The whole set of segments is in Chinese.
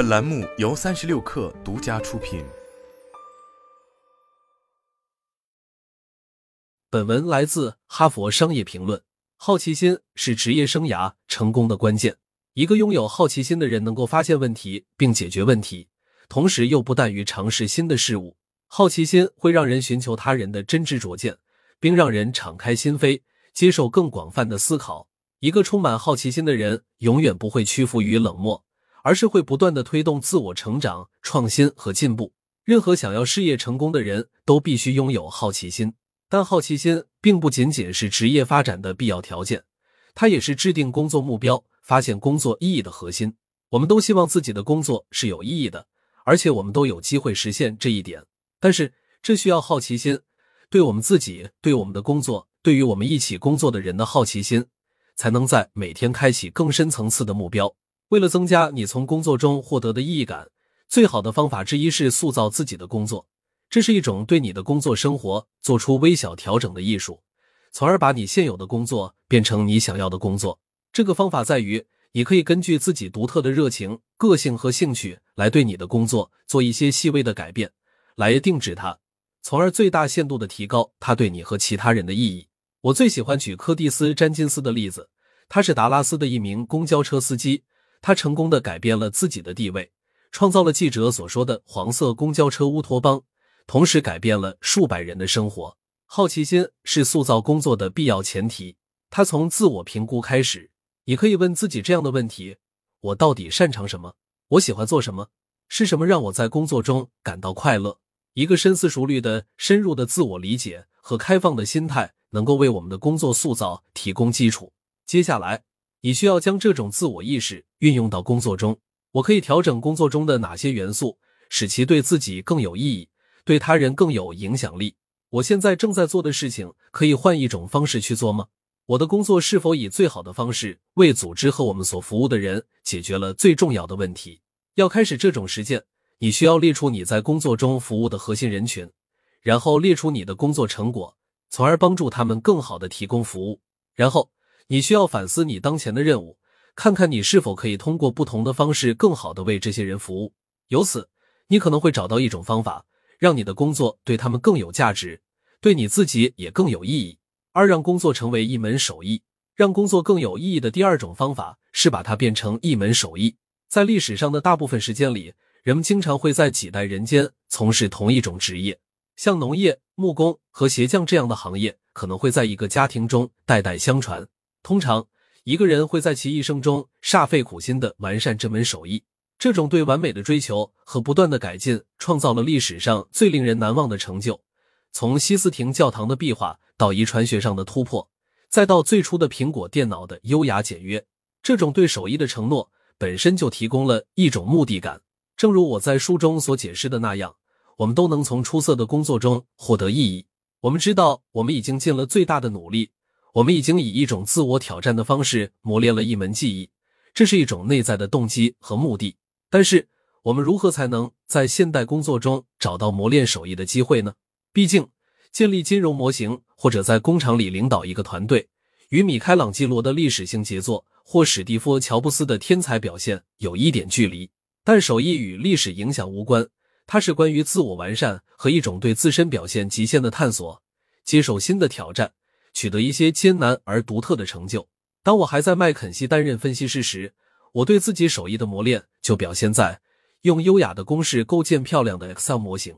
本栏目由三十六氪独家出品。本文来自《哈佛商业评论》。好奇心是职业生涯成功的关键。一个拥有好奇心的人，能够发现问题并解决问题，同时又不惮于尝试新的事物。好奇心会让人寻求他人的真知灼见，并让人敞开心扉，接受更广泛的思考。一个充满好奇心的人，永远不会屈服于冷漠，而是会不断的推动自我成长、创新和进步。任何想要事业成功的人都必须拥有好奇心，但好奇心并不仅仅是职业发展的必要条件，它也是制定工作目标、发现工作意义的核心。我们都希望自己的工作是有意义的，而且我们都有机会实现这一点。但是，这需要好奇心，对我们自己、对我们的工作、对于我们一起工作的人的好奇心。才能在每天开启更深层次的目标。为了增加你从工作中获得的意义感，最好的方法之一是塑造自己的工作。这是一种对你的工作生活做出微小调整的艺术，从而把你现有的工作变成你想要的工作。这个方法在于，你可以根据自己独特的热情、个性和兴趣来对你的工作做一些细微的改变，来定制它，从而最大限度的提高它对你和其他人的意义。我最喜欢举柯蒂斯·詹金斯的例子。他是达拉斯的一名公交车司机，他成功的改变了自己的地位，创造了记者所说的“黄色公交车乌托邦”，同时改变了数百人的生活。好奇心是塑造工作的必要前提。他从自我评估开始，你可以问自己这样的问题：我到底擅长什么？我喜欢做什么？是什么让我在工作中感到快乐？一个深思熟虑的、深入的自我理解和开放的心态。能够为我们的工作塑造提供基础。接下来，你需要将这种自我意识运用到工作中。我可以调整工作中的哪些元素，使其对自己更有意义，对他人更有影响力？我现在正在做的事情，可以换一种方式去做吗？我的工作是否以最好的方式为组织和我们所服务的人解决了最重要的问题？要开始这种实践，你需要列出你在工作中服务的核心人群，然后列出你的工作成果。从而帮助他们更好的提供服务。然后，你需要反思你当前的任务，看看你是否可以通过不同的方式更好的为这些人服务。由此，你可能会找到一种方法，让你的工作对他们更有价值，对你自己也更有意义。二，让工作成为一门手艺。让工作更有意义的第二种方法是把它变成一门手艺。在历史上的大部分时间里，人们经常会在几代人间从事同一种职业。像农业、木工和鞋匠这样的行业，可能会在一个家庭中代代相传。通常，一个人会在其一生中煞费苦心的完善这门手艺。这种对完美的追求和不断的改进，创造了历史上最令人难忘的成就。从西斯廷教堂的壁画到遗传学上的突破，再到最初的苹果电脑的优雅简约，这种对手艺的承诺本身就提供了一种目的感。正如我在书中所解释的那样。我们都能从出色的工作中获得意义。我们知道，我们已经尽了最大的努力，我们已经以一种自我挑战的方式磨练了一门技艺，这是一种内在的动机和目的。但是，我们如何才能在现代工作中找到磨练手艺的机会呢？毕竟，建立金融模型或者在工厂里领导一个团队，与米开朗基罗的历史性杰作或史蒂夫·乔布斯的天才表现有一点距离。但手艺与历史影响无关。它是关于自我完善和一种对自身表现极限的探索，接受新的挑战，取得一些艰难而独特的成就。当我还在麦肯锡担任分析师时，我对自己手艺的磨练就表现在用优雅的公式构建漂亮的 Excel 模型。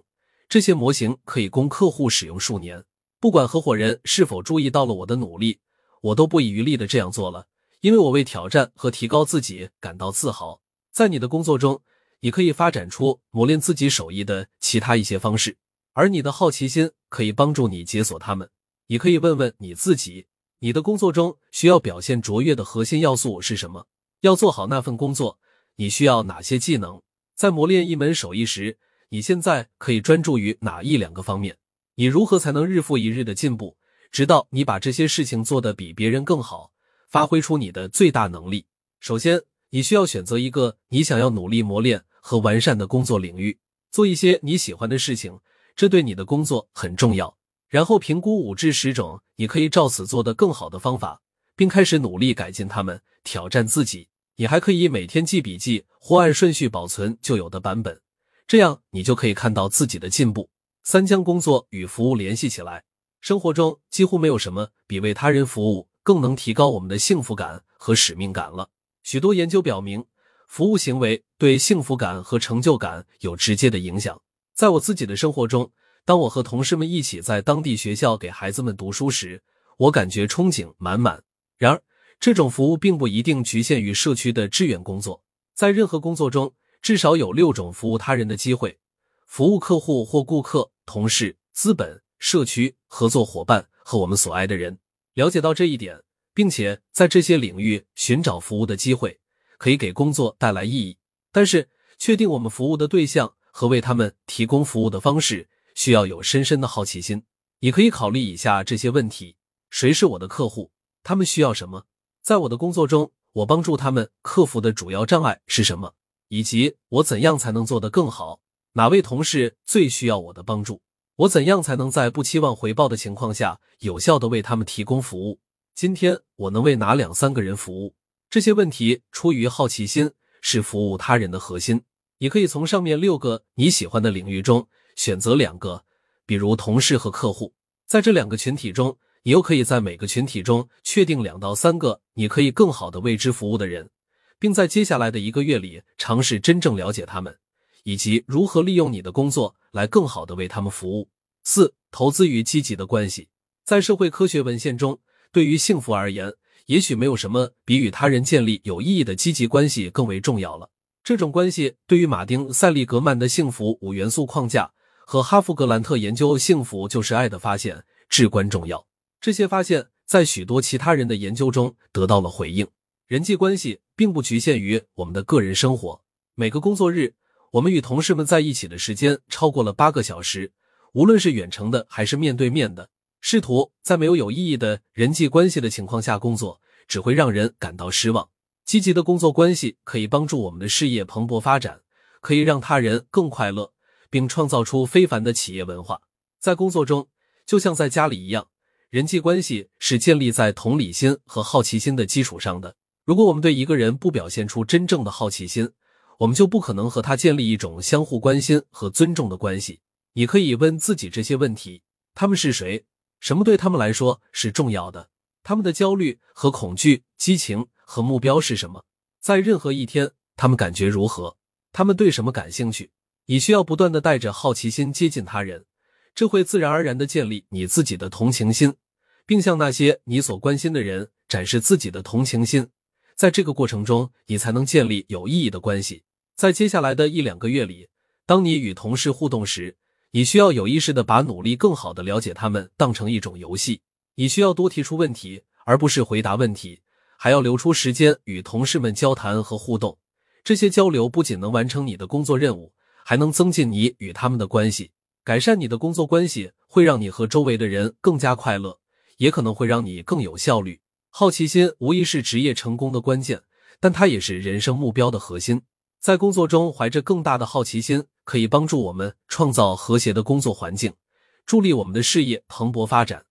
这些模型可以供客户使用数年。不管合伙人是否注意到了我的努力，我都不遗余力的这样做了，因为我为挑战和提高自己感到自豪。在你的工作中。你可以发展出磨练自己手艺的其他一些方式，而你的好奇心可以帮助你解锁它们。你可以问问你自己：你的工作中需要表现卓越的核心要素是什么？要做好那份工作，你需要哪些技能？在磨练一门手艺时，你现在可以专注于哪一两个方面？你如何才能日复一日的进步，直到你把这些事情做得比别人更好，发挥出你的最大能力？首先，你需要选择一个你想要努力磨练。和完善的工作领域，做一些你喜欢的事情，这对你的工作很重要。然后评估五至十种你可以照此做的更好的方法，并开始努力改进它们，挑战自己。你还可以每天记笔记或按顺序保存旧有的版本，这样你就可以看到自己的进步。三将工作与服务联系起来，生活中几乎没有什么比为他人服务更能提高我们的幸福感和使命感了。许多研究表明，服务行为对幸福感和成就感有直接的影响。在我自己的生活中，当我和同事们一起在当地学校给孩子们读书时，我感觉憧憬满满。然而，这种服务并不一定局限于社区的志愿工作，在任何工作中，至少有六种服务他人的机会：服务客户或顾客。同事、资本、社区、合作伙伴和我们所爱的人，了解到这一点，并且在这些领域寻找服务的机会，可以给工作带来意义。但是，确定我们服务的对象和为他们提供服务的方式，需要有深深的好奇心。你可以考虑以下这些问题：谁是我的客户？他们需要什么？在我的工作中，我帮助他们克服的主要障碍是什么？以及我怎样才能做得更好？哪位同事最需要我的帮助？我怎样才能在不期望回报的情况下，有效的为他们提供服务？今天我能为哪两三个人服务？这些问题出于好奇心，是服务他人的核心。你可以从上面六个你喜欢的领域中选择两个，比如同事和客户。在这两个群体中，你又可以在每个群体中确定两到三个你可以更好的为之服务的人，并在接下来的一个月里尝试真正了解他们。以及如何利用你的工作来更好的为他们服务。四、投资与积极的关系。在社会科学文献中，对于幸福而言，也许没有什么比与他人建立有意义的积极关系更为重要了。这种关系对于马丁·塞利格曼的幸福五元素框架和哈弗格兰特研究“幸福就是爱”的发现至关重要。这些发现在许多其他人的研究中得到了回应。人际关系并不局限于我们的个人生活，每个工作日。我们与同事们在一起的时间超过了八个小时，无论是远程的还是面对面的。试图在没有有意义的人际关系的情况下工作，只会让人感到失望。积极的工作关系可以帮助我们的事业蓬勃发展，可以让他人更快乐，并创造出非凡的企业文化。在工作中，就像在家里一样，人际关系是建立在同理心和好奇心的基础上的。如果我们对一个人不表现出真正的好奇心，我们就不可能和他建立一种相互关心和尊重的关系。你可以问自己这些问题：他们是谁？什么对他们来说是重要的？他们的焦虑和恐惧、激情和目标是什么？在任何一天，他们感觉如何？他们对什么感兴趣？你需要不断的带着好奇心接近他人，这会自然而然的建立你自己的同情心，并向那些你所关心的人展示自己的同情心。在这个过程中，你才能建立有意义的关系。在接下来的一两个月里，当你与同事互动时，你需要有意识的把努力更好的了解他们当成一种游戏。你需要多提出问题，而不是回答问题，还要留出时间与同事们交谈和互动。这些交流不仅能完成你的工作任务，还能增进你与他们的关系。改善你的工作关系会让你和周围的人更加快乐，也可能会让你更有效率。好奇心无疑是职业成功的关键，但它也是人生目标的核心。在工作中怀着更大的好奇心，可以帮助我们创造和谐的工作环境，助力我们的事业蓬勃发展。